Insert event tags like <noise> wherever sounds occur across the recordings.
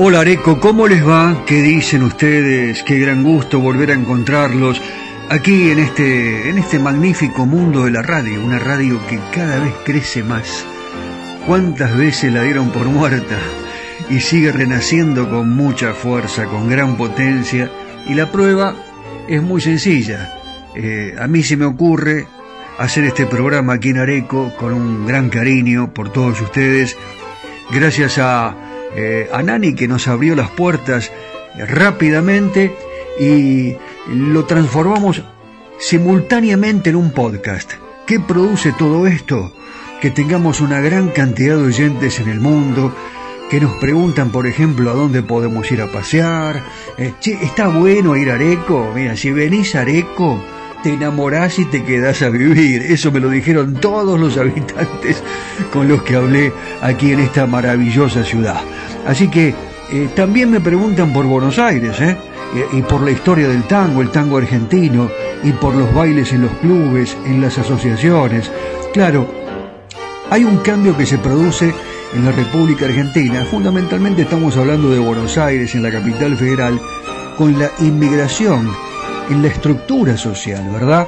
Hola Areco, ¿cómo les va? ¿Qué dicen ustedes? Qué gran gusto volver a encontrarlos aquí en este, en este magnífico mundo de la radio, una radio que cada vez crece más. ¿Cuántas veces la dieron por muerta? Y sigue renaciendo con mucha fuerza, con gran potencia. Y la prueba es muy sencilla. Eh, a mí se me ocurre hacer este programa aquí en Areco con un gran cariño por todos ustedes. Gracias a eh, a Nani que nos abrió las puertas rápidamente y lo transformamos simultáneamente en un podcast. ¿Qué produce todo esto? Que tengamos una gran cantidad de oyentes en el mundo, que nos preguntan, por ejemplo, a dónde podemos ir a pasear. Eh, ¿está bueno ir a Areco? Mira, si venís a Areco, te enamorás y te quedás a vivir. Eso me lo dijeron todos los habitantes con los que hablé aquí en esta maravillosa ciudad. Así que eh, también me preguntan por Buenos Aires, ¿eh? y por la historia del tango, el tango argentino, y por los bailes en los clubes, en las asociaciones. Claro, hay un cambio que se produce en la República Argentina. Fundamentalmente estamos hablando de Buenos Aires, en la capital federal, con la inmigración en la estructura social, ¿verdad?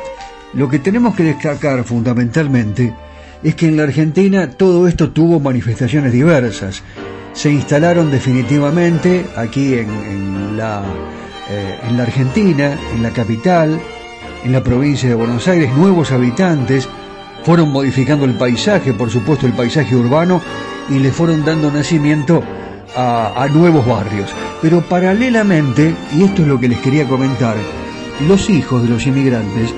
Lo que tenemos que destacar fundamentalmente es que en la Argentina todo esto tuvo manifestaciones diversas. Se instalaron definitivamente aquí en, la, eh, en la Argentina, en la capital, en la provincia de Buenos Aires, nuevos habitantes, fueron modificando el paisaje, por supuesto el paisaje urbano, y le fueron dando nacimiento a nuevos barrios. Pero paralelamente, y esto es lo que les quería comentar, los hijos de los inmigrantes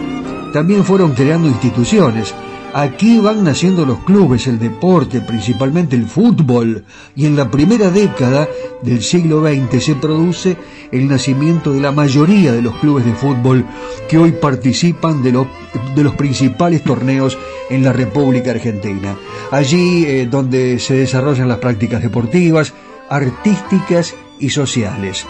también fueron creando instituciones. Aquí van naciendo los clubes, el deporte, principalmente el fútbol, y en la primera década del siglo XX se produce el nacimiento de la mayoría de los clubes de fútbol que hoy participan de, los principales torneos en la República Argentina. Allí eh, donde se desarrollan las prácticas deportivas, artísticas y sociales.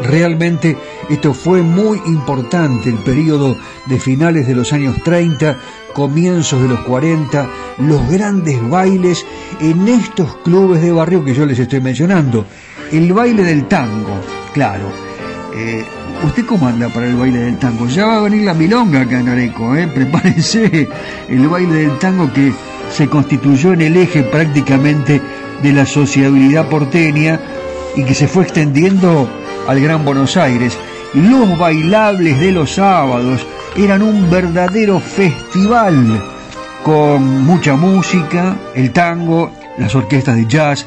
Realmente esto fue muy importante, el periodo de finales de los años 30, comienzos de los 40, los grandes bailes en estos clubes de barrio que yo les estoy mencionando. El baile del tango, claro. Eh, ¿Usted cómo anda para el baile del tango? Ya va a venir la milonga acá en Areco, ¿eh? <laughs> prepárense. El baile del tango que se constituyó en el eje prácticamente de la sociabilidad porteña y que se fue extendiendo al Gran Buenos Aires, los bailables de los sábados eran un verdadero festival con mucha música, el tango, las orquestas de jazz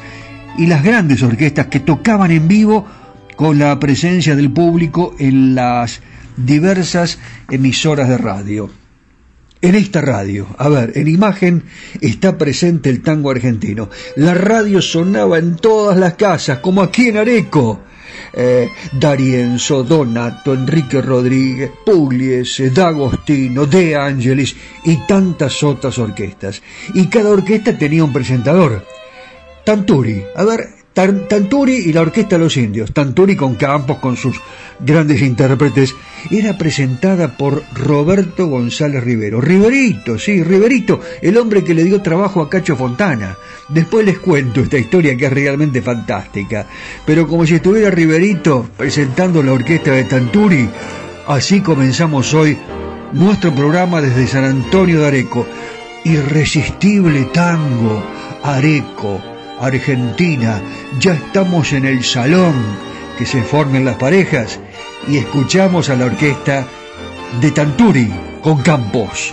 y las grandes orquestas que tocaban en vivo con la presencia del público en las diversas emisoras de radio. En esta radio, a ver, en imagen está presente el tango argentino. La radio sonaba en todas las casas, como aquí en Areco eh, D'Arienzo, Donato, Enrique Rodríguez, Pugliese, D'Agostino, De Angelis y tantas otras orquestas. Y cada orquesta tenía un presentador. Tanturi. A ver, Tanturi y la Orquesta de los Indios, Tanturi con Campos, con sus grandes intérpretes, era presentada por Roberto González Rivero. Riverito, sí, Riverito, el hombre que le dio trabajo a Cacho Fontana. Después les cuento esta historia que es realmente fantástica. Pero como si estuviera Riverito presentando la orquesta de Tanturi, así comenzamos hoy nuestro programa desde San Antonio de Areco. Irresistible tango, Areco Argentina, ya estamos en el salón que se formen las parejas y escuchamos a la orquesta de Tanturi con Campos.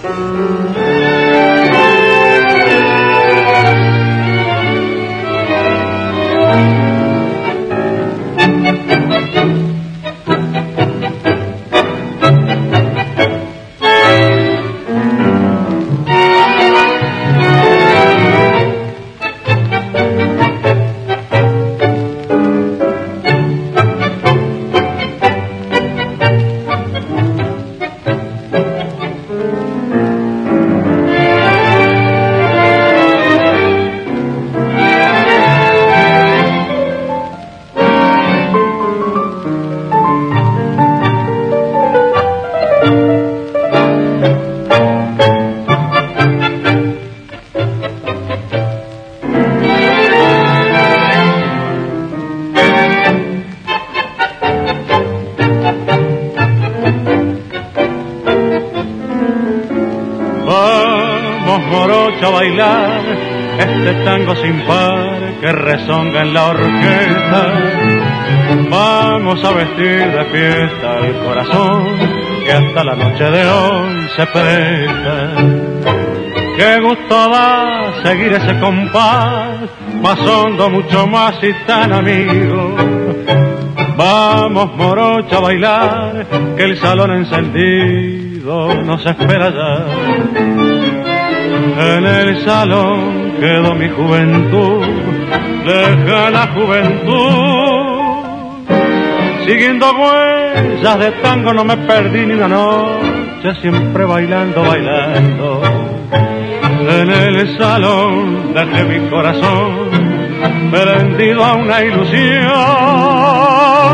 Sin par que rezonga en la orquesta. Vamos a vestir de fiesta el corazón que hasta la noche de hoy se presta. Qué gusto da seguir ese compás, más hondo, mucho más y tan amigo. Vamos, morocha, a bailar, que el salón encendido nos espera ya. En el salón quedó mi juventud, deja la juventud. Siguiendo huellas de tango no me perdí ni una noche, siempre bailando, bailando. En el salón dejé mi corazón prendido a una ilusión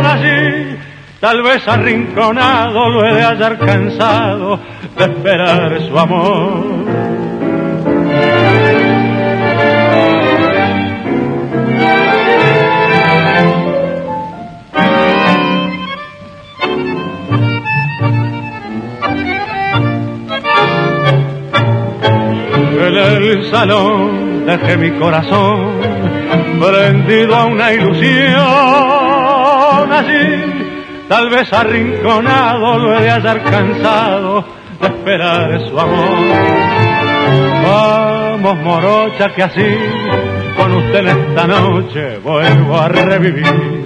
allí. Tal vez arrinconado lo he de hallar cansado de esperar su amor el salón dejé mi corazón prendido a una ilusión así tal vez arrinconado lo he de hallar cansado de esperar su amor Vamos morocha que así con usted esta noche vuelvo a revivir.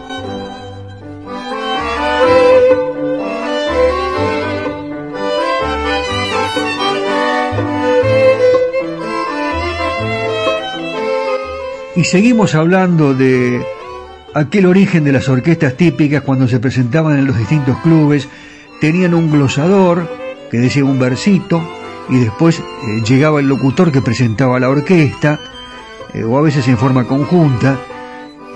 Y seguimos hablando de aquel origen de las orquestas típicas cuando se presentaban en los distintos clubes. Tenían un glosador que decía un versito y después eh, llegaba el locutor que presentaba la orquesta, eh, o a veces en forma conjunta.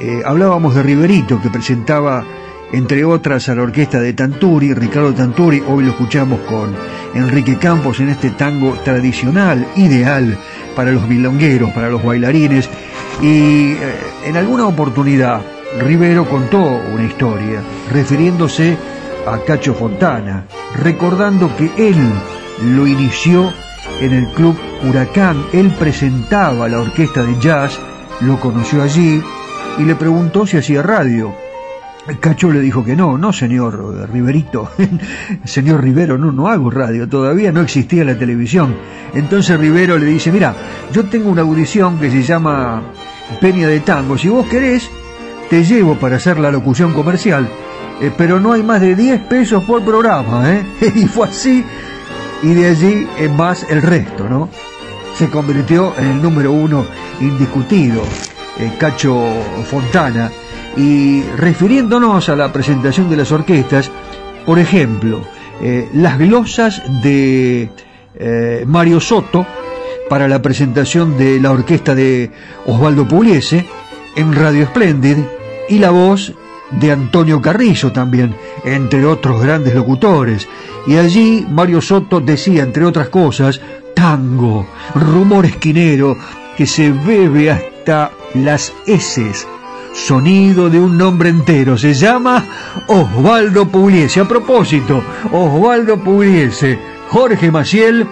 Eh, hablábamos de Riverito que presentaba entre otras a la orquesta de Tanturi, Ricardo Tanturi, hoy lo escuchamos con Enrique Campos en este tango tradicional, ideal para los milongueros, para los bailarines, y eh, en alguna oportunidad Rivero contó una historia refiriéndose a Cacho Fontana, recordando que él lo inició en el club Huracán, él presentaba la orquesta de jazz, lo conoció allí y le preguntó si hacía radio. Cacho le dijo que no, no señor Riverito, <laughs> señor Rivero, no, no hago radio, todavía no existía la televisión. Entonces Rivero le dice, mira, yo tengo una audición que se llama Peña de Tango, si vos querés, te llevo para hacer la locución comercial, eh, pero no hay más de 10 pesos por programa, ¿eh? <laughs> y fue así, y de allí en más el resto, ¿no? Se convirtió en el número uno indiscutido, eh, Cacho Fontana, y refiriéndonos a la presentación de las orquestas, por ejemplo, eh, las glosas de eh, Mario Soto para la presentación de la orquesta de Osvaldo Pugliese en Radio Splendid y la voz de Antonio Carrillo también, entre otros grandes locutores. Y allí Mario Soto decía, entre otras cosas, tango, rumor esquinero que se bebe hasta las heces sonido de un nombre entero. Se llama Osvaldo Pugliese. A propósito, Osvaldo Pugliese, Jorge Maciel,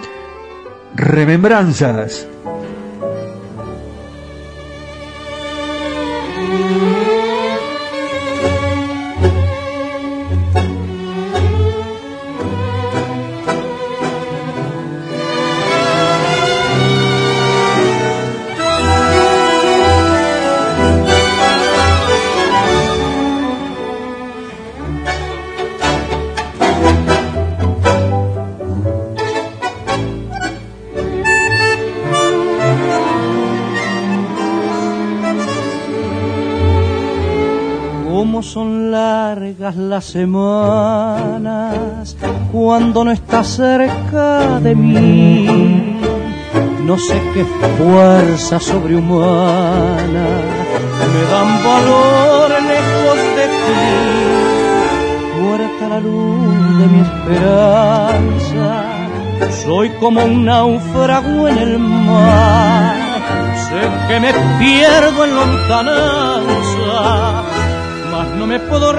Remembranzas. Semanas cuando no estás cerca de mí. No sé qué fuerza sobrehumana me dan valor lejos de ti. Muerta la luz de mi esperanza, soy como un náufrago en el mar. Sé que me pierdo en lontananza no me puedo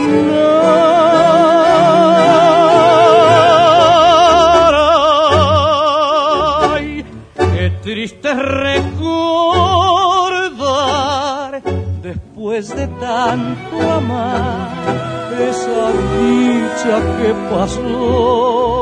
resignar. Ay, qué triste recordar después de tanto amar esa dicha que pasó.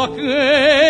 我哥。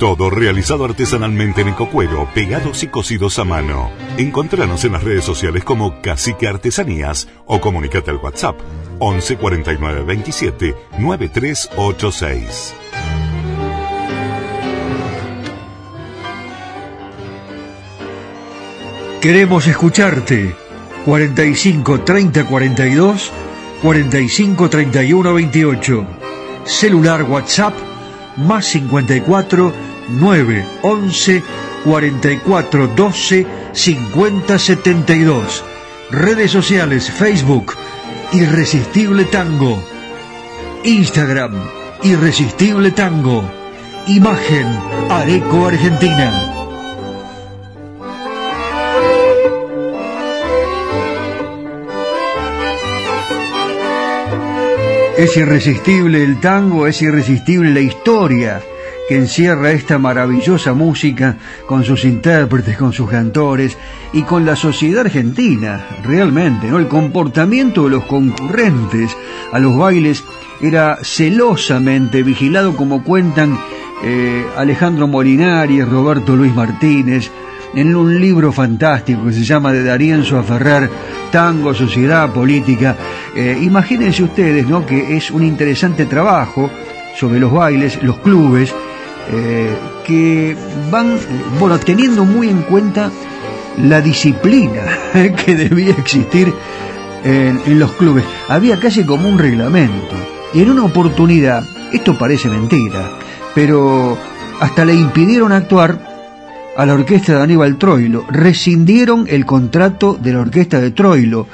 Todo realizado artesanalmente en ecocuero, pegados y cosidos a mano. Encontranos en las redes sociales como Cacique Artesanías o comunícate al WhatsApp 11 49 27 9386. Queremos escucharte. 45 30 42 45 31 28. Celular WhatsApp más 54 9 11 44 12 50 72. Redes sociales Facebook Irresistible Tango. Instagram Irresistible Tango. Imagen Areco Argentina. Es irresistible el tango, es irresistible la historia que encierra esta maravillosa música con sus intérpretes, con sus cantores y con la sociedad argentina, realmente, ¿no? El comportamiento de los concurrentes a los bailes era celosamente vigilado como cuentan eh, Alejandro Molinari, Roberto Luis Martínez, en un libro fantástico que se llama de Darienzo a Ferrer, Tango, Sociedad, Política. Eh, imagínense ustedes ¿no? que es un interesante trabajo sobre los bailes, los clubes, eh, que van, bueno, teniendo muy en cuenta la disciplina <laughs> que debía existir en, los clubes. Había casi como un reglamento. Y en una oportunidad, esto parece mentira, pero hasta le impidieron actuar a la orquesta de Aníbal Troilo. Rescindieron el contrato de la orquesta de Troilo.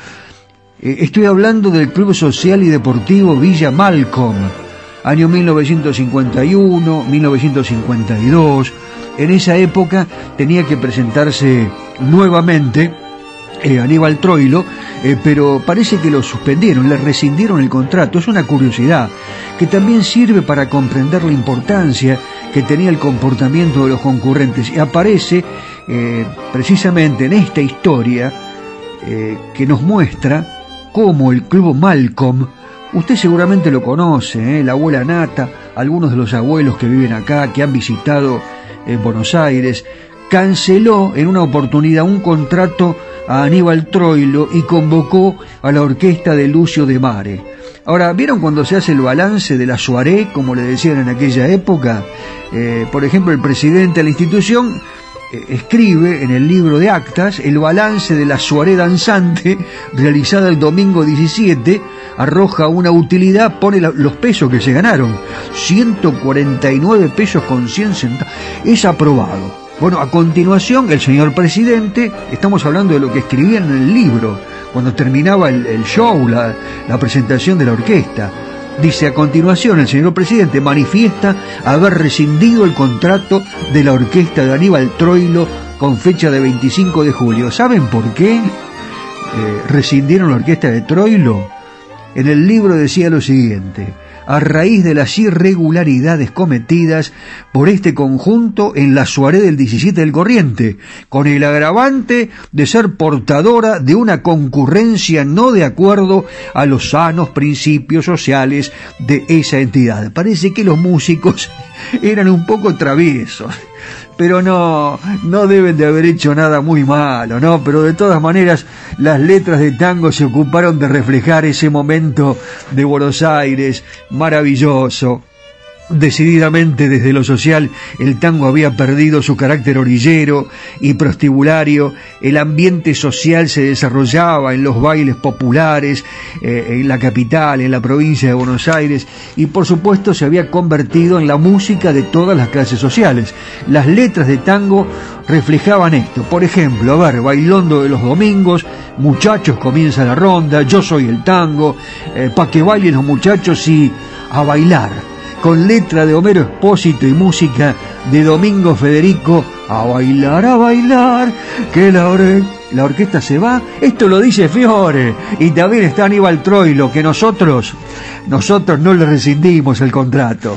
Eh, estoy hablando del Club Social y Deportivo Villa Malcolm, año 1951, 1952. En esa época tenía que presentarse nuevamente eh, Aníbal Troilo, eh, pero parece que lo suspendieron, le rescindieron el contrato. Es una curiosidad que también sirve para comprender la importancia que tenía el comportamiento de los concurrentes. Y aparece eh, precisamente en esta historia eh, que nos muestra cómo el club Malcolm, usted seguramente lo conoce, eh, la abuela Nata, algunos de los abuelos que viven acá, que han visitado en Buenos Aires, canceló en una oportunidad un contrato a Aníbal Troilo y convocó a la orquesta de Lucio de Mare. Ahora, ¿vieron cuando se hace el balance de la soirée, como le decían en aquella época? Eh, por ejemplo, el presidente de la institución eh, escribe en el libro de actas el balance de la soirée danzante <laughs> realizada el domingo 17, arroja una utilidad, pone los pesos que se ganaron, 149 pesos con 100 centavos, es aprobado. Bueno, a continuación, el señor presidente, estamos hablando de lo que escribían en el libro, cuando terminaba el, show, la, la presentación de la orquesta. Dice, a continuación, el señor presidente manifiesta haber rescindido el contrato de la orquesta de Aníbal Troilo con fecha de 25 de julio. ¿Saben por qué eh, rescindieron la orquesta de Troilo? En el libro decía lo siguiente, a raíz de las irregularidades cometidas por este conjunto en la soirée del 17 del Corriente, con el agravante de ser portadora de una concurrencia no de acuerdo a los sanos principios sociales de esa entidad. Parece que los músicos <laughs> eran un poco traviesos pero no, no deben de haber hecho nada muy malo, ¿no? Pero de todas maneras, las letras de tango se ocuparon de reflejar ese momento de Buenos Aires maravilloso. Decididamente desde lo social el tango había perdido su carácter orillero y prostibulario, el ambiente social se desarrollaba en los bailes populares, eh, en la capital, en la provincia de Buenos Aires y por supuesto se había convertido en la música de todas las clases sociales. Las letras de tango reflejaban esto, por ejemplo, a ver, Bailondo de los domingos, muchachos comienza la ronda, yo soy el tango, eh, pa' que bailen los muchachos y a bailar con letra de Homero Espósito y música de Domingo Federico, a bailar, a bailar, que la, la orquesta se va. Esto lo dice Fiore y también está Aníbal Troilo, que nosotros, nosotros no le rescindimos el contrato.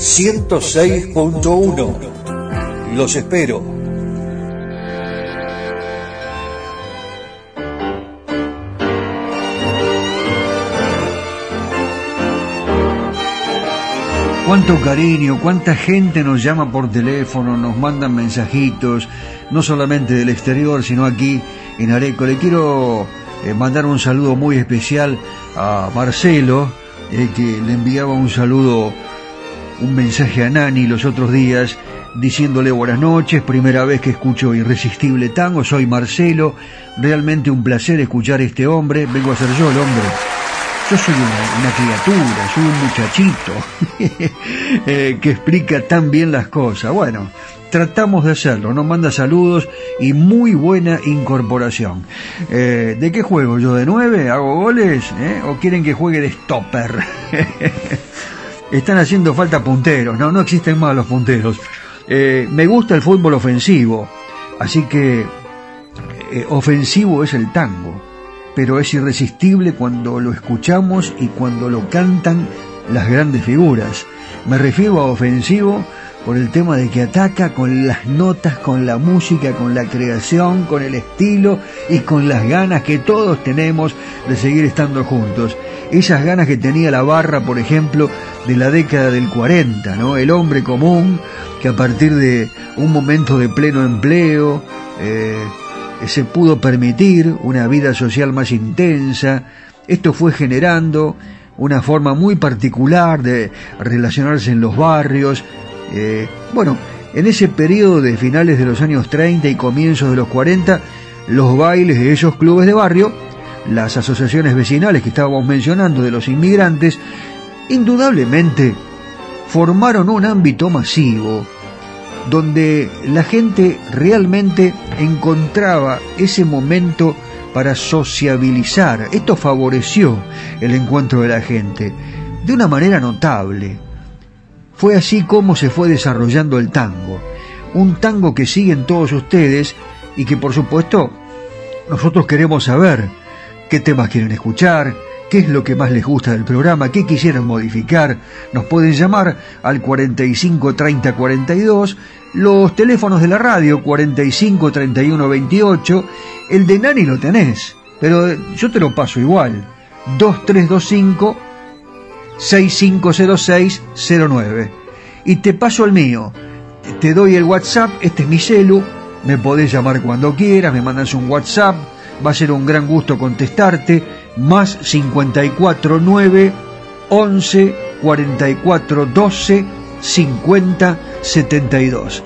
106.1. Los espero. Cuánto cariño, cuánta gente nos llama por teléfono, nos mandan mensajitos, no solamente del exterior, sino aquí en Areco. Le quiero eh, mandar un saludo muy especial a Marcelo, eh, que le enviaba un saludo, un mensaje a Nani los otros días, diciéndole buenas noches, primera vez que escucho Irresistible Tango, soy Marcelo, realmente un placer escuchar a este hombre, vengo a ser yo el hombre yo soy una, criatura, soy un muchachito <laughs> eh, que explica tan bien las cosas. Bueno, tratamos de hacerlo, nos manda saludos y muy buena incorporación. Eh, ¿De qué juego? ¿Yo de nueve? ¿Hago goles? ¿Eh? ¿O quieren que juegue de stopper? <laughs> Están haciendo falta punteros, no, no existen más los punteros. me gusta el fútbol ofensivo, así que ofensivo es el tango pero es irresistible cuando lo escuchamos y cuando lo cantan las grandes figuras. Me refiero a ofensivo por el tema de que ataca con las notas, con la música, con la creación, con el estilo y con las ganas que todos tenemos de seguir estando juntos. Esas ganas que tenía la barra, por ejemplo, de la década del 40, ¿no? El hombre común que a partir de un momento de pleno empleo eh, se pudo permitir una vida social más intensa. Esto fue generando una forma muy particular de relacionarse en los barrios, eh, bueno, en ese periodo de finales de los años 30 y comienzos de los 40, los bailes de esos clubes de barrio, las asociaciones vecinales que estábamos mencionando de los inmigrantes, indudablemente formaron un ámbito masivo donde la gente realmente encontraba ese momento para sociabilizar. Esto favoreció el encuentro de la gente de una manera notable. Fue así como se fue desarrollando el tango. Un tango que siguen todos ustedes y que por supuesto nosotros queremos saber qué temas quieren escuchar, qué es lo que más les gusta del programa, qué quisieran modificar. Nos pueden llamar al 45 30 42, los teléfonos de la radio 45 31 28, el de Nani lo tenés, pero yo te lo paso igual. 2325 650609. Y te paso el mío. Te doy el WhatsApp, este es mi celu, me podés llamar cuando quieras, me mandas un WhatsApp, va a ser un gran gusto contestarte. Más 549 11 44 12 50 72.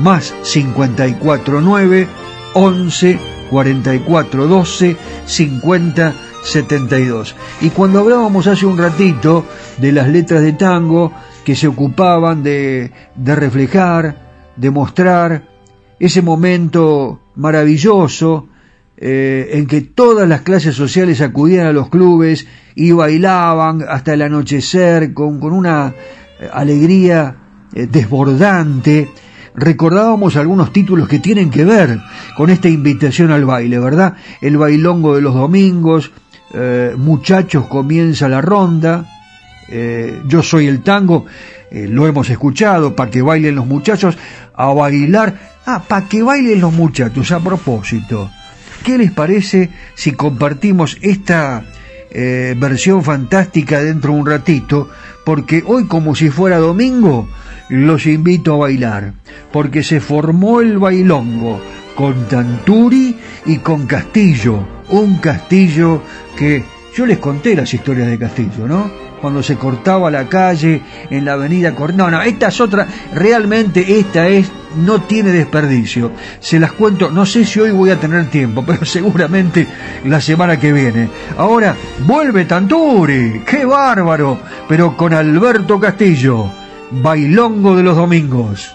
Más 549 11 44 12 50 72. Y cuando hablábamos hace un ratito de las letras de tango que se ocupaban de, de reflejar, de mostrar ese momento maravilloso eh, en que todas las clases sociales acudían a los clubes y bailaban hasta el anochecer con, con una alegría eh, desbordante, recordábamos algunos títulos que tienen que ver con esta invitación al baile, ¿verdad? El bailongo de los domingos, eh, muchachos comienza la ronda, eh, yo soy el tango, eh, lo hemos escuchado, para que bailen los muchachos, a bailar, ah, para que bailen los muchachos, a propósito, ¿qué les parece si compartimos esta versión fantástica dentro de un ratito? Porque hoy como si fuera domingo, los invito a bailar, porque se formó el bailongo con Tanturi y con Castillo, un Castillo que yo les conté las historias de Castillo, ¿no? Cuando se cortaba la calle en la avenida Cor... No, no, esta es otra, realmente esta es, no tiene desperdicio. Se las cuento, no sé si hoy voy a tener tiempo, <laughs> pero seguramente la semana que viene. Ahora, vuelve Tanturi, qué bárbaro, pero con Alberto Castillo, bailongo de los domingos.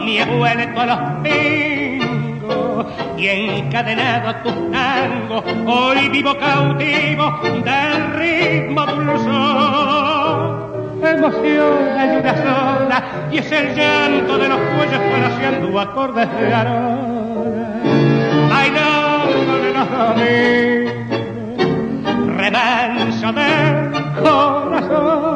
ni he vuelto a los pingos y encadenado a tus tangos hoy vivo cautivo del ritmo dulzor emoción hay una sola y es el llanto de los cuellos haciendo acordes de arona bailando de los domingos remanso del corazón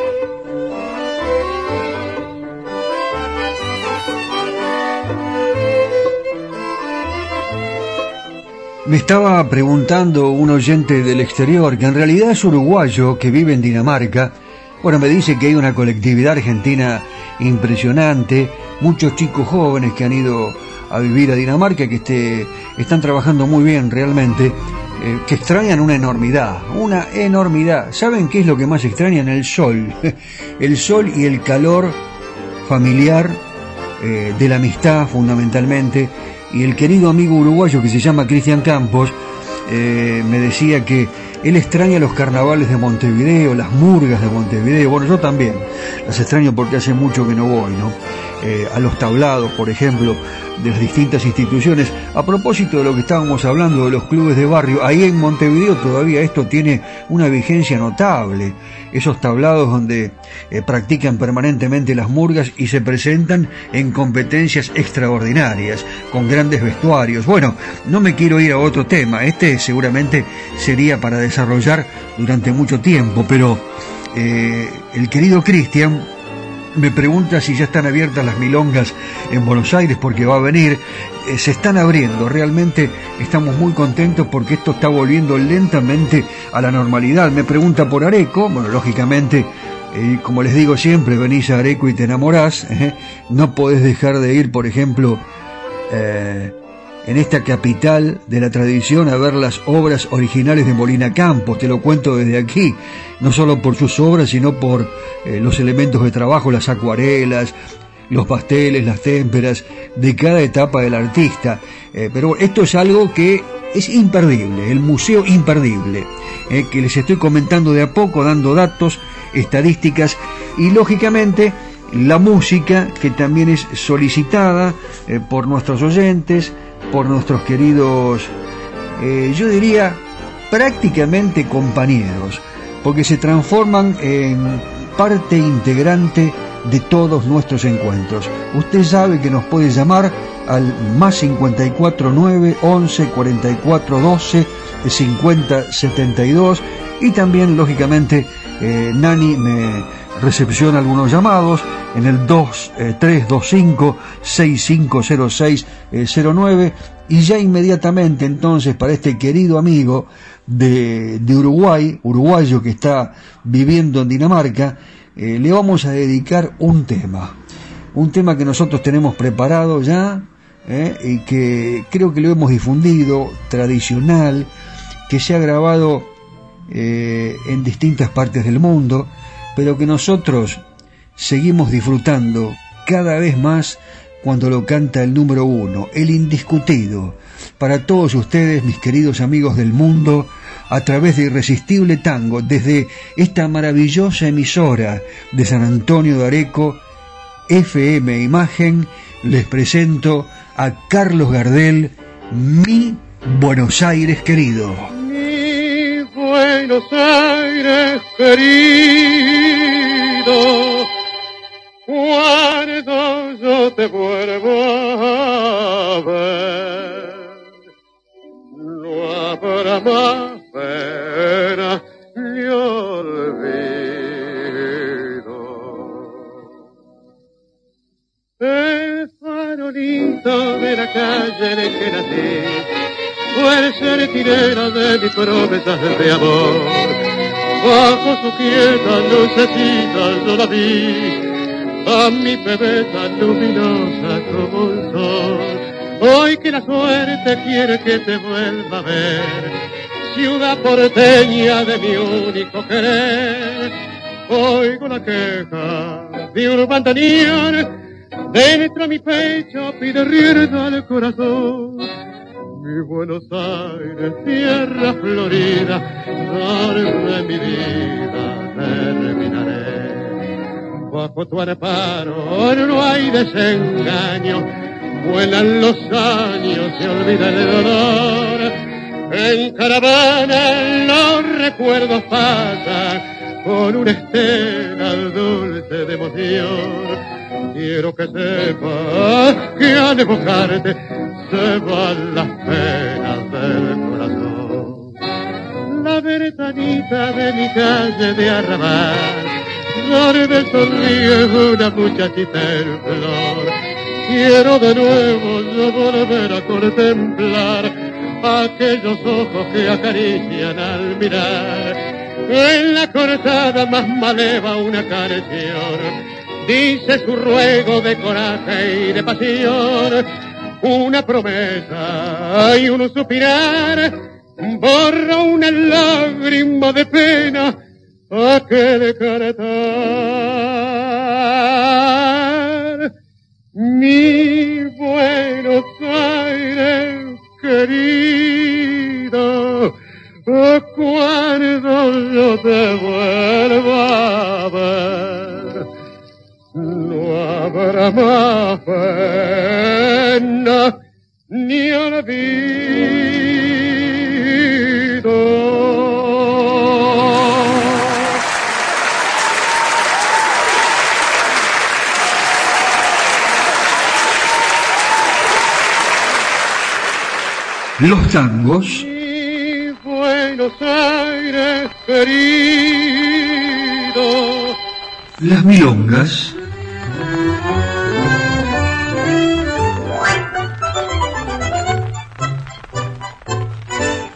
Me estaba preguntando un oyente del exterior, que en realidad es uruguayo, que vive en Dinamarca. Bueno, me dice que hay una colectividad argentina impresionante, muchos chicos jóvenes que han ido a vivir a Dinamarca, que este, están trabajando muy bien realmente, eh, que extrañan una enormidad, una enormidad. ¿Saben qué es lo que más extrañan? El sol, <laughs> el sol y el calor familiar, eh, de la amistad fundamentalmente y el querido amigo uruguayo que se llama Cristian Campos eh, me decía que él extraña los carnavales de Montevideo, las murgas de Montevideo, bueno, yo también las extraño porque hace mucho que no voy, ¿no? Eh, a los tablados, por ejemplo, de las distintas instituciones. A propósito de lo que estábamos hablando de los clubes de barrio, ahí en Montevideo todavía esto tiene una vigencia notable. Esos tablados donde eh, practican permanentemente las murgas y se presentan en competencias extraordinarias, con grandes vestuarios. Bueno, no me quiero ir a otro tema, este seguramente sería para desarrollar durante mucho tiempo, pero eh, el querido Cristian me pregunta si ya están abiertas las milongas en Buenos Aires porque va a venir. Eh, se están abriendo, realmente estamos muy contentos porque esto está volviendo lentamente a la normalidad. Me pregunta por Areco, bueno, lógicamente, eh, como les digo siempre, venís a Areco y te enamorás. <laughs> ¿eh? No podés dejar de ir, por ejemplo, en esta capital de la tradición a ver las obras originales de Molina Campos, te lo cuento desde aquí, no solo por sus obras, sino por eh, los elementos de trabajo, las acuarelas, los pasteles, las témperas, de cada etapa del artista. Eh, pero esto es algo que es imperdible, el museo imperdible, eh, que les estoy comentando de a poco, dando datos, estadísticas y lógicamente la música que también es solicitada por nuestros oyentes, por nuestros queridos, eh, yo diría, prácticamente compañeros, porque se transforman en parte integrante de todos nuestros encuentros. Usted sabe que nos puede llamar al más 54 9 11 44 12 50 72 y también lógicamente eh, Nani me recepciona algunos llamados en el 2325 6506 09 y ya inmediatamente entonces para este querido amigo de, de Uruguay, uruguayo que está viviendo en Dinamarca, eh, le vamos a dedicar un tema, un tema que nosotros tenemos preparado ya eh, y que creo que lo hemos difundido, tradicional, que se ha grabado eh, en distintas partes del mundo, pero que nosotros seguimos disfrutando cada vez más cuando lo canta el número uno, el indiscutido, para todos ustedes, mis queridos amigos del mundo, a través de Irresistible Tango, desde esta maravillosa emisora de San Antonio de Areco, FM Imagen les presento a Carlos Gardel, mi Buenos Aires querido. Buenos Aires querido, cuando yo te vuelvo a ver, no habrá más pena ni olvido. El farolito de la calle en el que nací fue tirera de mis promesas de amor. Bajo su quieta lucecita yo la vi, a mi bebé tan luminosa como el sol. Hoy que la suerte quiere que te vuelva a ver, ciudad porteña de mi único querer. Oigo la queja de un bandoneón, dentro de mi pecho pide rienda al corazón. Mi Buenos Aires, tierra florida, de mi vida terminaré. Bajo tu amparo no hay desengaño, vuelan los años, se olvida el dolor. En caravana los recuerdos pasan con una estela dulce de emoción. Quiero que sepas que al evocarte se van las penas del corazón. La ventanita de mi calle de arrabal, donde sonríe una muchachita en flor. Quiero de nuevo yo volver a contemplar aquellos ojos que acarician al mirar. En la cortada más maleva una canción dice su ruego de coraje y de pasión, una promesa y un suspirar, borra una lágrima de pena, aquel caretar. Mi Buenos Aires querido, cuando yo te vuelva a ver, no habrá más pena ni olvido. Los tangos, Mi Buenos Aires querido, las milongas,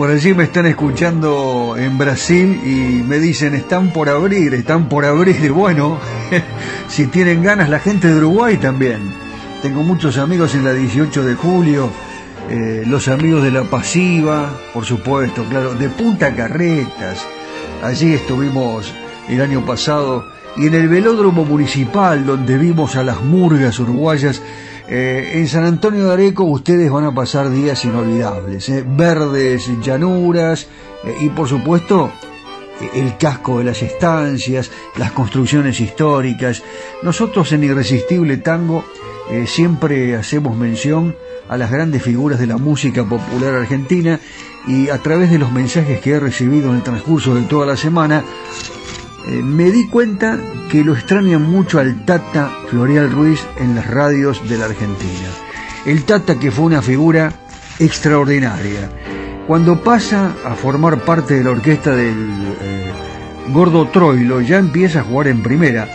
Por allí me están escuchando en Brasil y me dicen, están por abrir, están por abrir. <laughs> Bueno, <laughs> si tienen ganas, la gente de Uruguay también. Tengo muchos amigos en la 18 de julio, eh, los amigos de La Pasiva, por supuesto, claro, de Punta Carretas. Allí estuvimos el año pasado y en el velódromo municipal donde vimos a las murgas uruguayas Eh, en San Antonio de Areco ustedes van a pasar días inolvidables, ¿eh? verdes llanuras eh, y por supuesto el casco de las estancias, las construcciones históricas. Nosotros en Irresistible Tango siempre hacemos mención a las grandes figuras de la música popular argentina y a través de los mensajes que he recibido en el transcurso de toda la semana, me di cuenta que lo extrañan mucho al Tata Florial Ruiz en las radios de la Argentina. El Tata que fue una figura extraordinaria. Cuando pasa a formar parte de la orquesta del eh, Gordo Troilo, ya empieza a jugar en primera.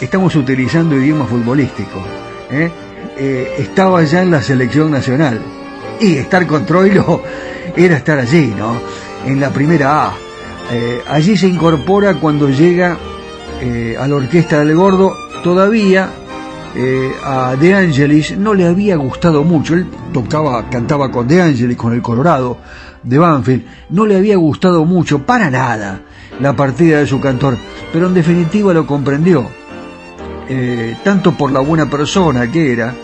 Estamos utilizando idioma futbolístico. ¿eh? Eh, estaba ya en la selección nacional. Y estar con Troilo <laughs> era estar allí, ¿no? En la primera A. allí se incorpora cuando llega eh, a la orquesta del Gordo, todavía eh, a De Angelis no le había gustado mucho. Él tocaba, cantaba con De Angelis, con el Colorado de Banfield. No le había gustado mucho, para nada, la partida de su cantor, pero en definitiva lo comprendió. Eh, tanto por la buena persona que era,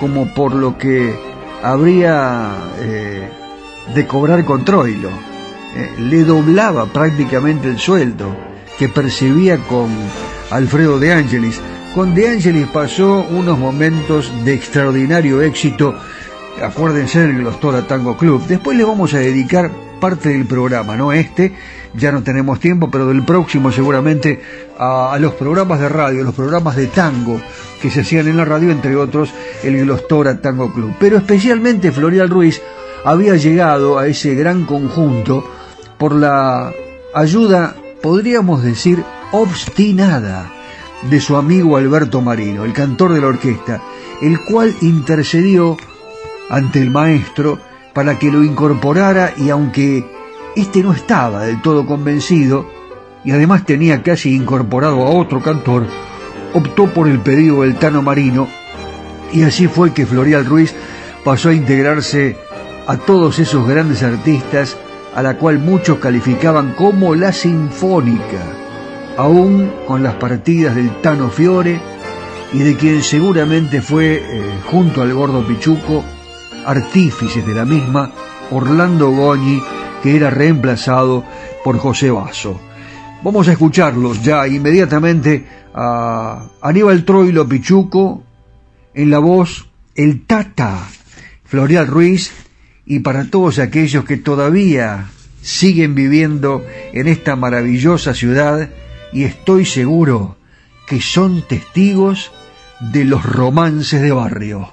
como por lo que habría de cobrar con Troilo. Le doblaba prácticamente el sueldo que percibía con Alfredo de Angelis. Con De Angelis pasó unos momentos de extraordinario éxito, acuérdense del Glostora Tango Club. Después le vamos a dedicar parte del programa, no este, ya no tenemos tiempo, pero del próximo seguramente a, los programas de radio, los programas de tango que se hacían en la radio, entre otros el Glostora Tango Club. Pero especialmente Florial Ruiz había llegado a ese gran conjunto por la ayuda podríamos decir, obstinada de su amigo Alberto Marino, el cantor de la orquesta, el cual intercedió ante el maestro para que lo incorporara y aunque éste no estaba del todo convencido y además tenía casi incorporado a otro cantor, optó por el pedido del Tano Marino y así fue que Florial Ruiz pasó a integrarse a todos esos grandes artistas a la cual muchos calificaban como la sinfónica, aún con las partidas del Tano Fiore y de quien seguramente fue, eh, junto al gordo Pichuco, artífice de la misma, Orlando Goñi, que era reemplazado por José Basso. Vamos a escucharlos ya inmediatamente a Aníbal Troilo Pichuco, en la voz El Tata, Florial Ruiz, y para todos aquellos que todavía siguen viviendo en esta maravillosa ciudad y estoy seguro que son testigos de los romances de barrio.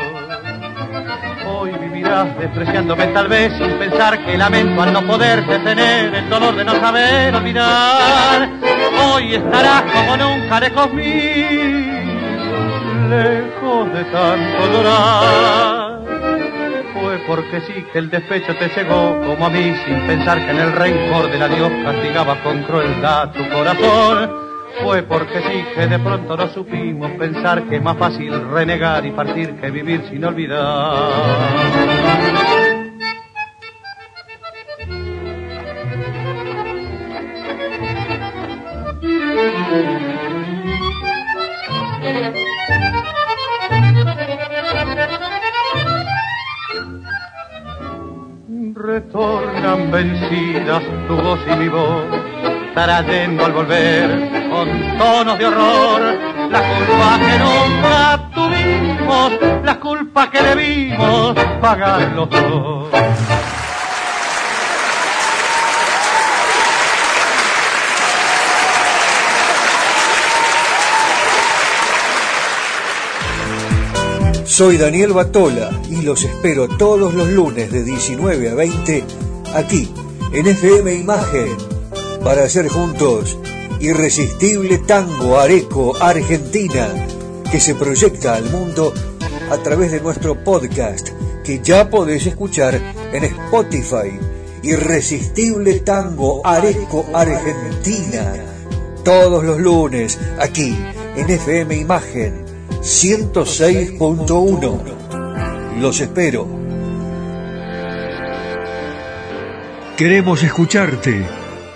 Despreciándome tal vez sin pensar que lamento al no poder detener el dolor de no saber olvidar. Hoy estarás como nunca lejos mí, lejos de tanto llorar. Fue porque sí que el despecho te cegó como a mí sin pensar que en el rencor del adiós castigaba con crueldad tu corazón. Fue porque sí que de pronto no supimos pensar que es más fácil renegar y partir que vivir sin olvidar. Retornan vencidas tu voz y mi voz, trayendo al volver con tonos de horror la culpa que nunca tuvimos, la culpa que debimos pagar los dos. Soy Daniel Batola y los espero todos los lunes de 19 a 20 aquí en FM Imagen para hacer juntos Irresistible Tango Areco Argentina que se proyecta al mundo a través de nuestro podcast que ya podés escuchar en Spotify. Irresistible Tango Areco Argentina todos los lunes aquí en FM Imagen 106.1. Los espero. Queremos escucharte.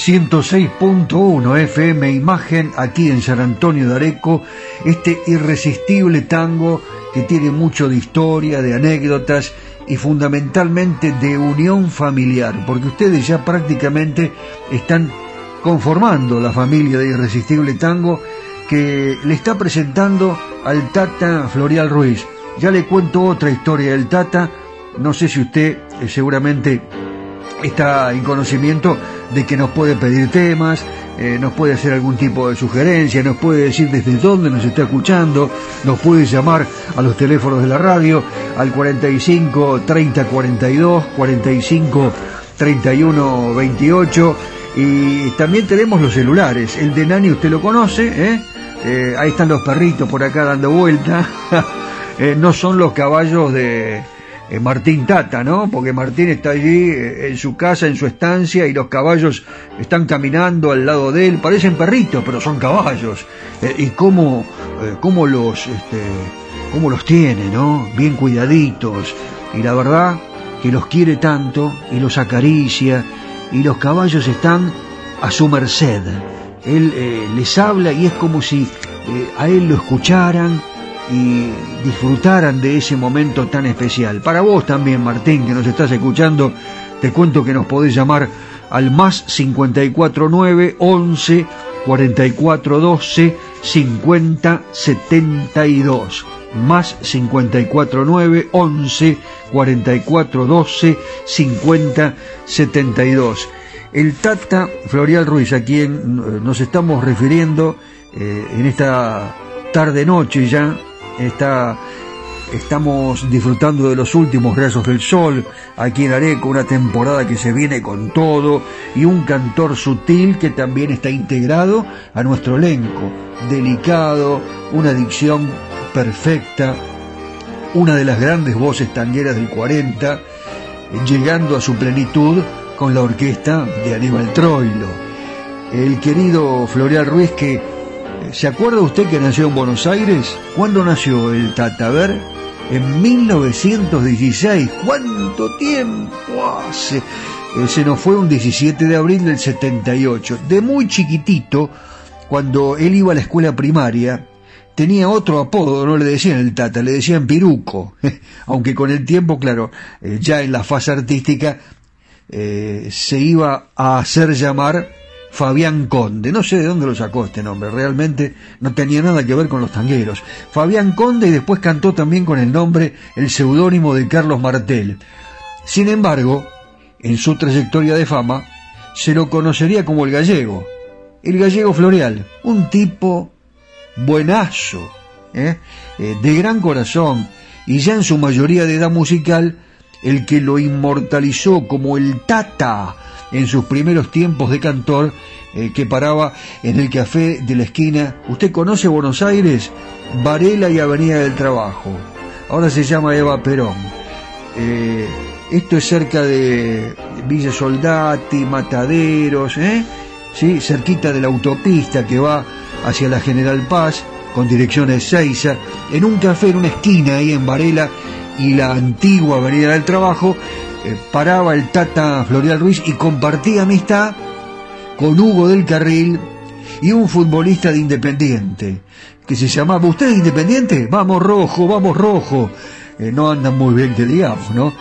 ...106.1 FM Imagen aquí en San Antonio de Areco... ...este irresistible tango que tiene mucho de historia, de anécdotas... ...y fundamentalmente de unión familiar... ...porque ustedes ya prácticamente están conformando la familia de Irresistible Tango que le está presentando al Tata Florial Ruiz. Ya le cuento otra historia del Tata, no sé si usted eh, seguramente está en conocimiento de que nos puede pedir temas, eh, nos puede hacer algún tipo de sugerencia, nos puede decir desde dónde nos está escuchando, nos puede llamar a los teléfonos de la radio al 45 30 42, 45 31 28 y también tenemos los celulares. El de Nani usted lo conoce, ¿eh? Eh, ahí están los perritos por acá dando vuelta. <laughs> Eh, no son los caballos de Martín Tata, ¿no? Porque Martín está allí en su casa, en su estancia, y los caballos están caminando al lado de él. Parecen perritos, pero son caballos. y cómo, cómo los, este, cómo los tiene, ¿no? Bien cuidaditos. Y la verdad que los quiere tanto y los acaricia y los caballos están a su merced. Él eh, les habla y es como si eh, a él lo escucharan y disfrutaran de ese momento tan especial. Para vos también, Martín, que nos estás escuchando, te cuento que nos podés llamar al más 549 11 44 12 50 72 más 549 11 44 12 50 72. El Tata Florial Ruiz, a quien nos estamos refiriendo eh, en esta tarde-noche ya, está, estamos disfrutando de los últimos rayos del sol aquí en Areco, una temporada que se viene con todo y un cantor sutil que también está integrado a nuestro elenco, delicado, una dicción perfecta, una de las grandes voces tangueras del 40, llegando a su plenitud con la orquesta de Aníbal Troilo. El querido Floreal Ruiz que, ¿se acuerda usted que nació en Buenos Aires? ¿Cuándo nació el Tataver? En 1916. ¿Cuánto tiempo hace? Eh, se nos fue un 17 de abril del 78. De muy chiquitito, cuando él iba a la escuela primaria, tenía otro apodo, no le decían el Tata, le decían Piruco, <laughs> aunque con el tiempo, claro, eh, ya en la fase artística eh, se iba a hacer llamar Fabián Conde, no sé de dónde lo sacó este nombre, realmente no tenía nada que ver con los tangueros. Fabián Conde y después cantó también con el nombre, el seudónimo de Carlos Martel. Sin embargo, en su trayectoria de fama, se lo conocería como el gallego, el gallego Floreal, un tipo buenazo, ¿eh? Eh, de gran corazón y ya en su mayoría de edad musical, el que lo inmortalizó como el Tata en sus primeros tiempos de cantor, eh, que paraba en el café de la esquina. ¿Usted conoce Buenos Aires? Varela y Avenida del Trabajo. Ahora se llama Eva Perón. esto es cerca de Villa Soldati, Mataderos, ¿eh? ¿sí? cerquita de la autopista que va hacia la General Paz, con dirección a Ezeiza, en un café en una esquina ahí en Varela y la antigua Avenida del Trabajo, eh, paraba el Tata Florial Ruiz y compartía amistad con Hugo del Carril y un futbolista de Independiente, que se llamaba, ¿usted es Independiente? Vamos rojo, vamos rojo. Eh, no andan muy bien que digamos, ¿no?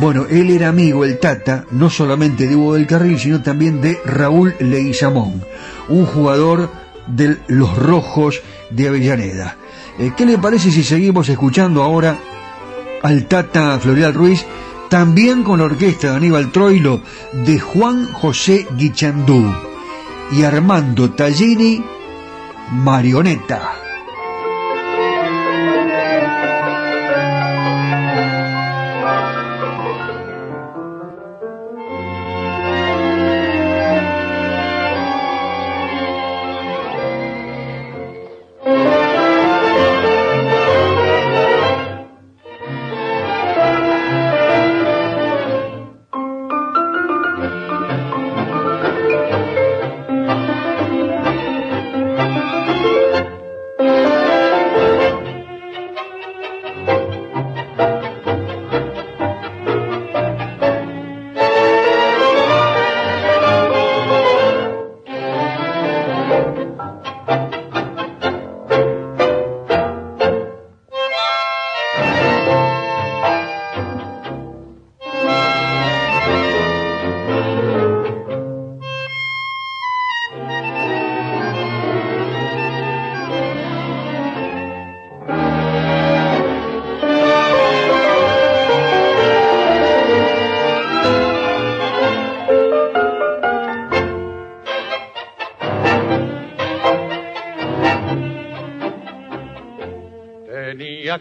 Bueno, él era amigo, el Tata, no solamente de Hugo del Carril, sino también de Raúl Leguizamón, un jugador de los Rojos de Avellaneda. Eh, ¿Qué le parece si seguimos escuchando ahora al Tata Florial Ruiz, también con la orquesta de Aníbal Troilo, de Juan José Guichandú y Armando Tallini, Marioneta?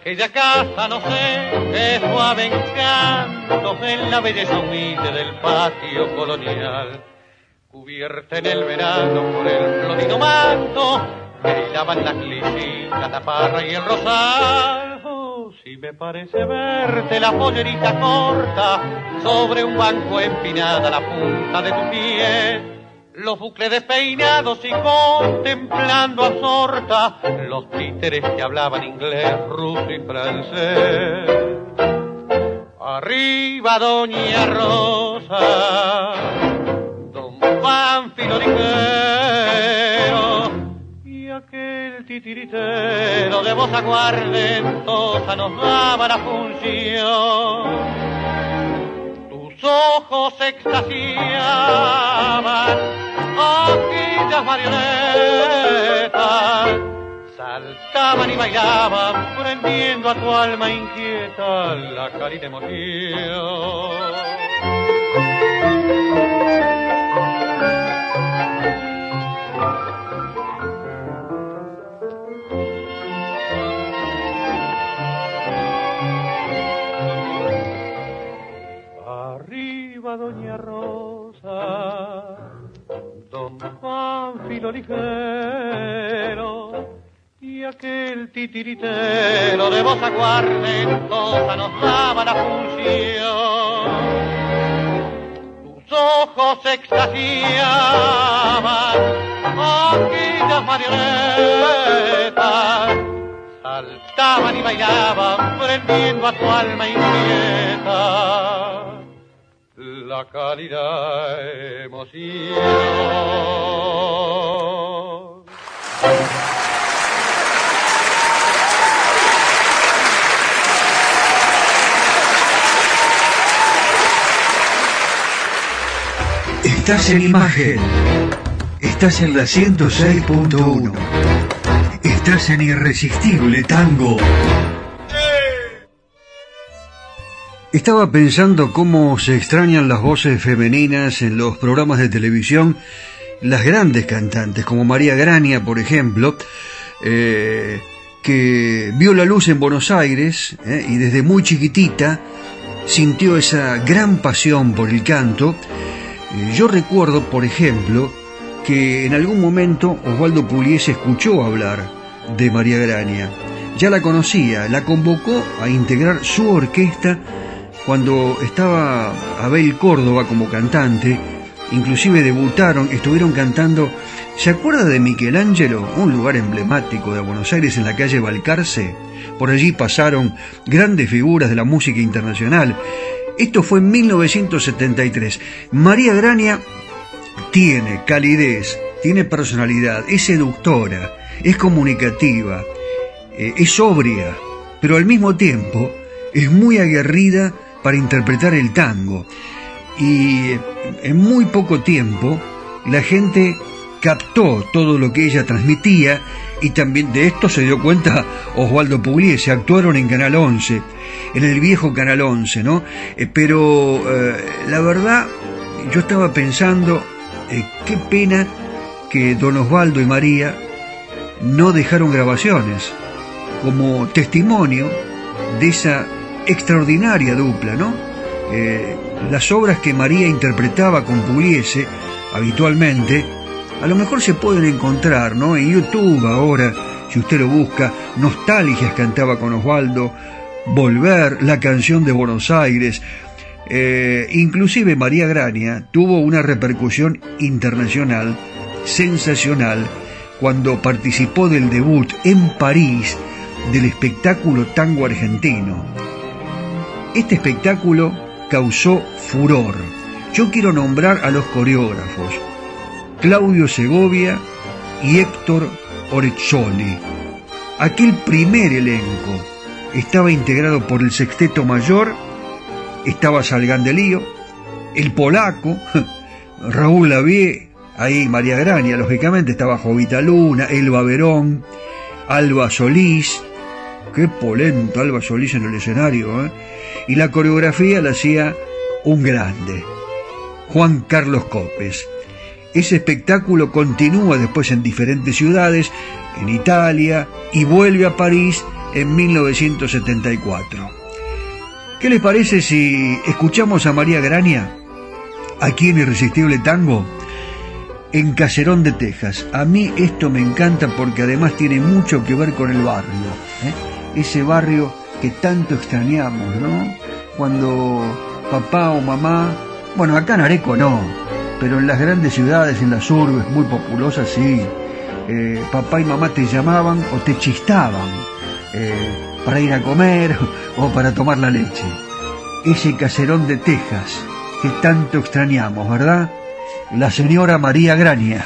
Aquella casa, no sé, qué suave encanto en la belleza humilde del patio colonial, cubierta en el verano por el florido manto, brillaban las lisitas, la parra y el rosal. Oh, si me parece verte la pollerita corta sobre un banco empinada la punta de tu pie los bucles despeinados y contemplando absorta los títeres que hablaban inglés, ruso y francés. Arriba Doña Rosa, Don Pánfilo ligero y aquel titiritero de voz aguardentosa nos daba la función. Tus ojos extasiaban aquellas marionetas saltaban y bailaban, prendiendo a tu alma inquieta la cálida emoción. Arriba, Doña Rosa don Pánfilo ligero y aquel titiritero de voz aguardentosa nos daba la función. Tus ojos extasiaban aquellas marionetas saltaban y bailaban prendiendo a tu alma inquieta la calidad emoción. Estás en imagen. Estás en la 106.1. Estás en Irresistible Tango. Estaba pensando cómo se extrañan las voces femeninas en los programas de televisión, las grandes cantantes, como María Grania, por ejemplo, eh, que vio la luz en Buenos Aires eh, y desde muy chiquitita sintió esa gran pasión por el canto. Yo recuerdo, por ejemplo, que en algún momento Osvaldo Pugliese escuchó hablar de María Grania. Ya la conocía, la convocó a integrar su orquesta cuando estaba Abel Córdoba como cantante, inclusive debutaron, estuvieron cantando, ¿se acuerda de Michelangelo? Un lugar emblemático de Buenos Aires en la calle Balcarce. Por allí pasaron grandes figuras de la música internacional. Esto fue en 1973. María Grania tiene calidez, tiene personalidad, es seductora, es comunicativa, eh, es sobria, pero al mismo tiempo es muy aguerrida para interpretar el tango. Y en muy poco tiempo la gente captó todo lo que ella transmitía y también de esto se dio cuenta Osvaldo Pugliese, actuaron en Canal 11, en el viejo Canal 11, ¿no? Eh, pero eh, la verdad, yo estaba pensando, eh, qué pena que don Osvaldo y María no dejaron grabaciones como testimonio de esa extraordinaria dupla, ¿no? Eh, las obras que María interpretaba con Pugliese habitualmente, a lo mejor se pueden encontrar, ¿no? En YouTube ahora, si usted lo busca, Nostalgias cantaba con Osvaldo, Volver, la canción de Buenos Aires, eh, inclusive María Grania tuvo una repercusión internacional sensacional cuando participó del debut en París del espectáculo tango argentino. Este espectáculo causó furor. Yo quiero nombrar a los coreógrafos, Claudio Segovia y Héctor Orezzoli. Aquel primer elenco estaba integrado por el sexteto mayor, estaba Salgandelío, el polaco, <laughs> Raúl Lavie, ahí María Grania, lógicamente, estaba Jovita Luna, Elba Verón, Alba Solís, qué polento Alba Solís en el escenario, ¿eh? y la coreografía la hacía un grande, Juan Carlos Copes. Ese espectáculo continúa después en diferentes ciudades, en Italia, y vuelve a París en 1974. ¿Qué les parece si escuchamos a María Grania aquí en Irresistible Tango? En Caserón de Texas. A mí esto me encanta porque además tiene mucho que ver con el barrio. ¿eh? Ese barrio que tanto extrañamos, ¿no? Cuando papá o mamá, bueno, acá en Areco no, pero en las grandes ciudades, en las urbes muy populosas, sí, eh, papá y mamá te llamaban o te chistaban eh, para ir a comer <laughs> o para tomar la leche. Ese caserón de Texas que tanto extrañamos, ¿verdad? La señora María Grania.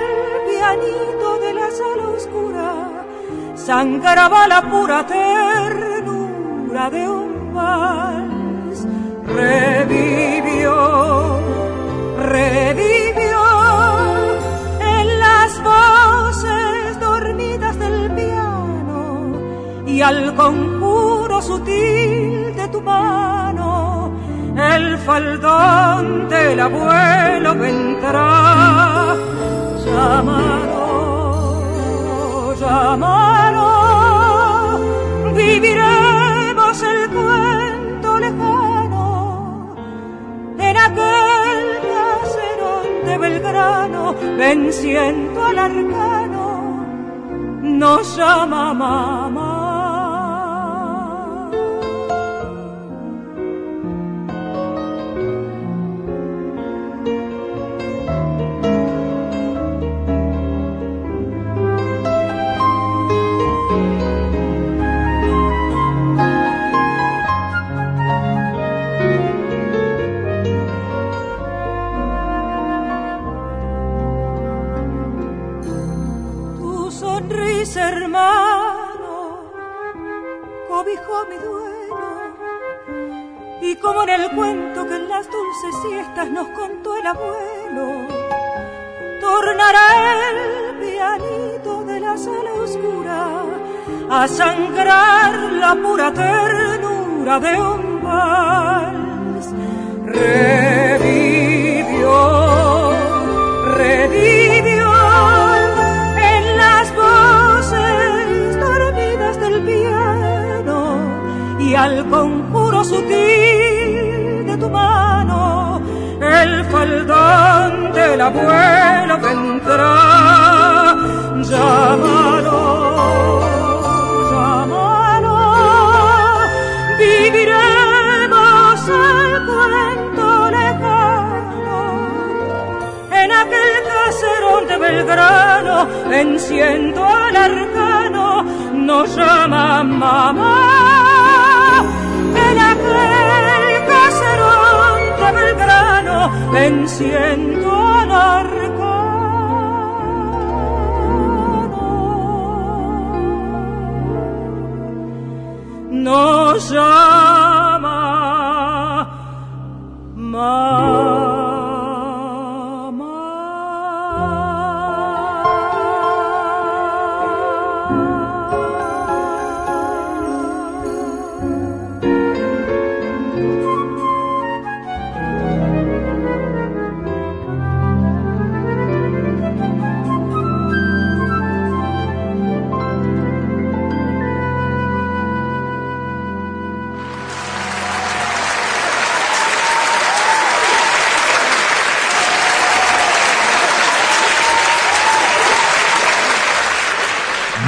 pianito de la sala oscura sangraba la pura ternura de un vals. Revivió, revivió en las voces dormidas del piano y al conjuro sutil de tu mano el faldón del abuelo vendrá. Llamado, llamado, viviremos el cuento lejano en aquel caserón de Belgrano ven siento al arcano, nos llama. Nos contó el abuelo. Tornará el pianito de la sala oscura a sangrar la pura ternura de un vals. Al conjuro sutil de tu mano el faldón del abuelo vendrá. Llámalo, llámalo, viviremos el cuento lejano. En aquel caserón de Belgrano, enciendo al arcano, nos llama mamá. Venciendo al arcano. Nos llama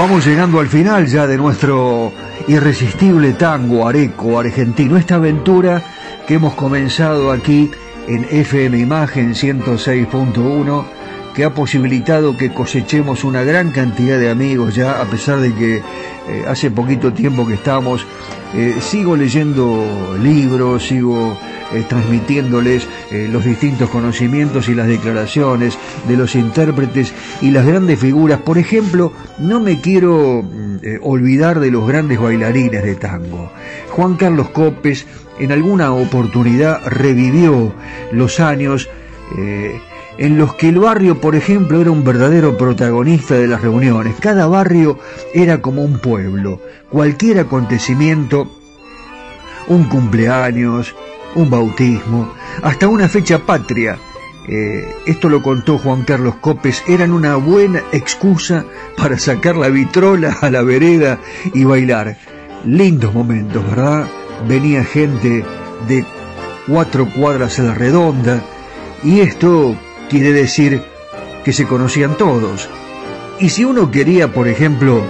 Vamos llegando al final ya de nuestro irresistible tango areco argentino, esta aventura que hemos comenzado aquí en FM Imagen 106.1 que ha posibilitado que cosechemos una gran cantidad de amigos ya, a pesar de que eh, hace poquito tiempo que estamos, eh, sigo leyendo libros, sigo eh, transmitiéndoles los distintos conocimientos y las declaraciones de los intérpretes y las grandes figuras. Por ejemplo, no me quiero mm, olvidar de los grandes bailarines de tango. Juan Carlos Copes en alguna oportunidad revivió los años en los que el barrio, por ejemplo, era un verdadero protagonista de las reuniones. Cada barrio era como un pueblo. Cualquier acontecimiento, un cumpleaños, un bautismo, hasta una fecha patria. Eh, esto lo contó Juan Carlos Copes, eran una buena excusa para sacar la vitrola a la vereda y bailar. Lindos momentos, ¿verdad? Venía gente de cuatro cuadras a la redonda y esto quiere decir que se conocían todos. Y si uno quería, por ejemplo,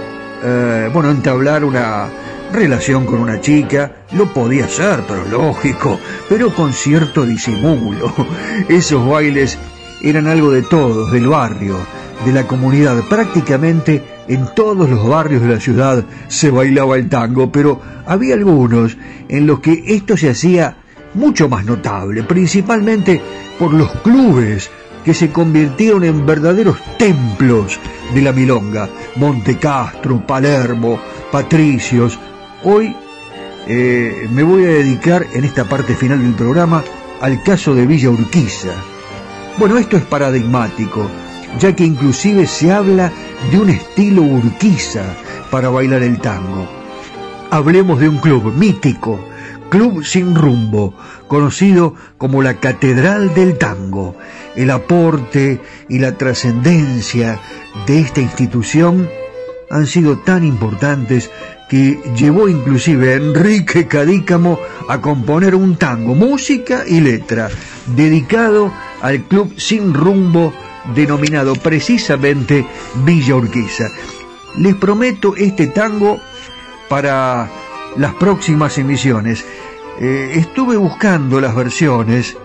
eh, bueno, entablar una, relación con una chica, lo podía hacer, pero lógico, pero con cierto disimulo. <laughs> Esos bailes eran algo de todos, del barrio, de la comunidad. Prácticamente en todos los barrios de la ciudad se bailaba el tango, pero había algunos en los que esto se hacía mucho más notable, principalmente por los clubes que se convirtieron en verdaderos templos de la milonga. Monte Castro, Palermo, Patricios, Hoy eh, me voy a dedicar en esta parte final del programa al caso de Villa Urquiza. Bueno, esto es paradigmático, ya que inclusive se habla de un estilo Urquiza para bailar el tango. Hablemos de un club mítico, Club Sin Rumbo, conocido como la Catedral del Tango. El aporte y la trascendencia de esta institución han sido tan importantes que llevó inclusive a Enrique Cadícamo a componer un tango, música y letra, dedicado al club sin rumbo denominado precisamente Villa Urquiza. Les prometo este tango para las próximas emisiones. Eh, estuve buscando las versiones.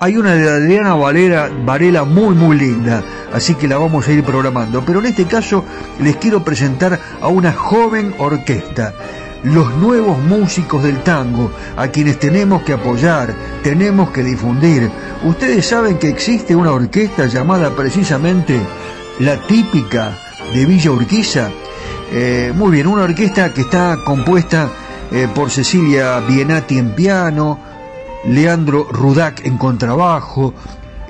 Hay una de Adriana Valera, Varela muy muy linda, así que la vamos a ir programando. Pero en este caso les quiero presentar a una joven orquesta, los nuevos músicos del tango, a quienes tenemos que apoyar, tenemos que difundir. Ustedes saben que existe una orquesta llamada precisamente La Típica de Villa Urquiza. Eh, muy bien, una orquesta que está compuesta eh, por Cecilia Bienati en piano, Leandro Rudac en contrabajo,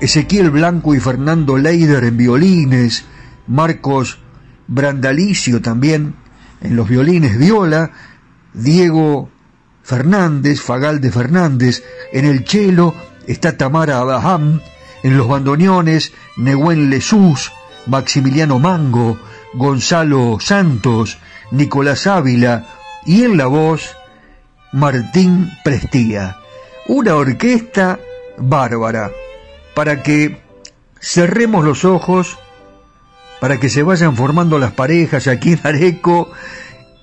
Ezequiel Blanco y Fernando Leider en violines, Marcos Brandalicio también en los violines viola, Diego Fernández, Fagalde Fernández, en el cello está Tamara Abraham, en los bandoneones Nehuen Lesús, Maximiliano Mango, Gonzalo Santos, Nicolás Ávila, y en la voz Martín Prestía. Una orquesta bárbara para que cerremos los ojos, para que se vayan formando las parejas aquí en Areco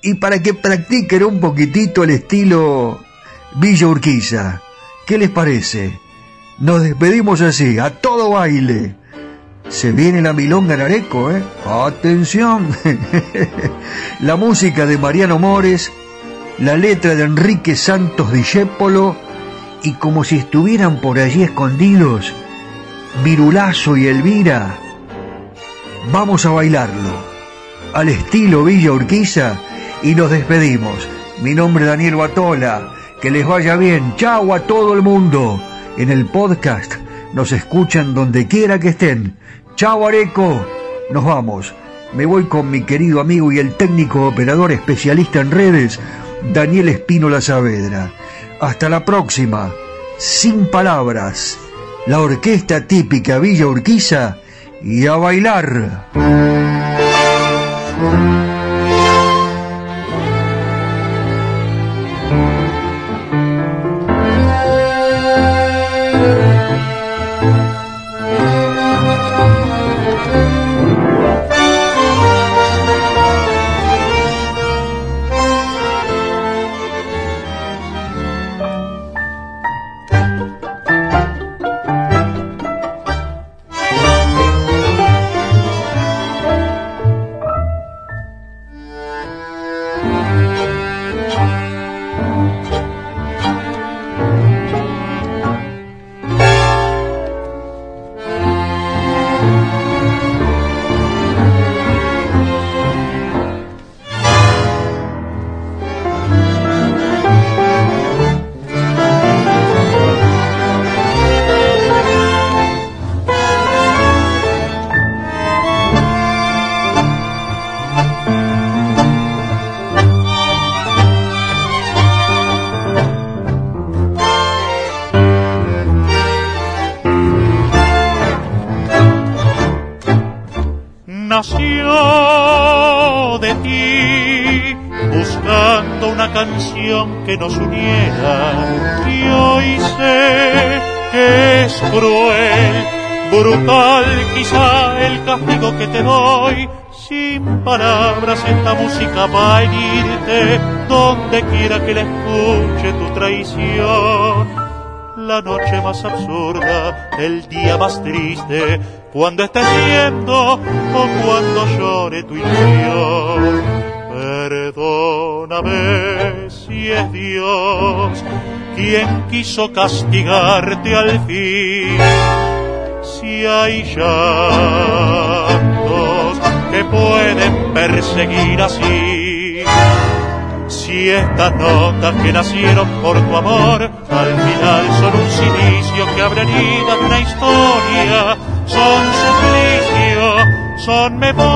y para que practiquen un poquitito el estilo Villa Urquiza. ¿Qué les parece? Nos despedimos así, a todo baile. Se viene la milonga en Areco, ¿eh? ¡Atención! <laughs> la música de Mariano Mores, la letra de Enrique Santos Discépolo y como si estuvieran por allí escondidos, Virulazo y Elvira. Vamos a bailarlo al estilo Villa Urquiza y nos despedimos. Mi nombre es Daniel Batola. Que les vaya bien. Chau a todo el mundo. En el podcast nos escuchan donde quiera que estén. Chau Areco. Nos vamos. Me voy con mi querido amigo y el técnico operador especialista en redes, Daniel Espínola Saavedra. Hasta la próxima. Sin palabras. La orquesta típica Villa Urquiza y a bailar. Música va a herirte, donde quiera que la escuche tu traición la noche más absurda, el día más triste, cuando estés viendo o cuando llore tu ilusión. Perdóname si es Dios quien quiso castigarte al fin. Si hay que pueden perseguir así si estas notas que nacieron por tu amor al final son un silicio que abre heridas de una historia, son suplicio, son memoria.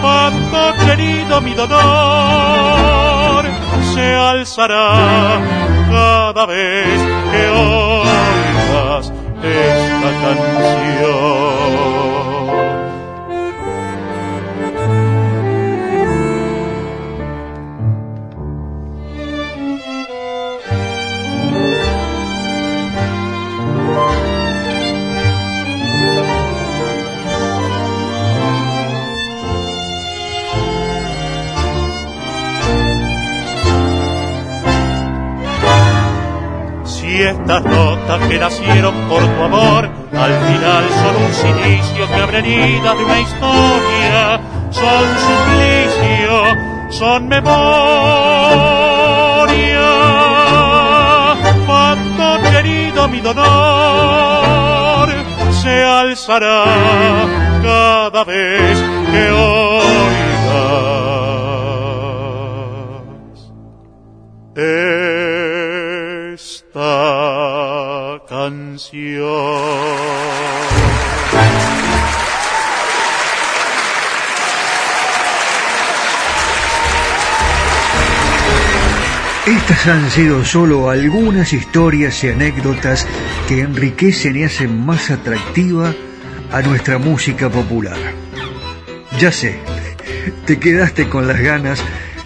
Cuando querido mi dolor se alzará cada vez que oigas esta canción. Estas notas que nacieron por tu amor, al final son un silicio que abre heridas de una historia, son suplicio, son memoria. Cuando querido mi dolor se alzará cada vez que oigas. Estas han sido solo algunas historias y anécdotas que enriquecen y hacen más atractiva a nuestra música popular. Ya sé, te quedaste con las ganas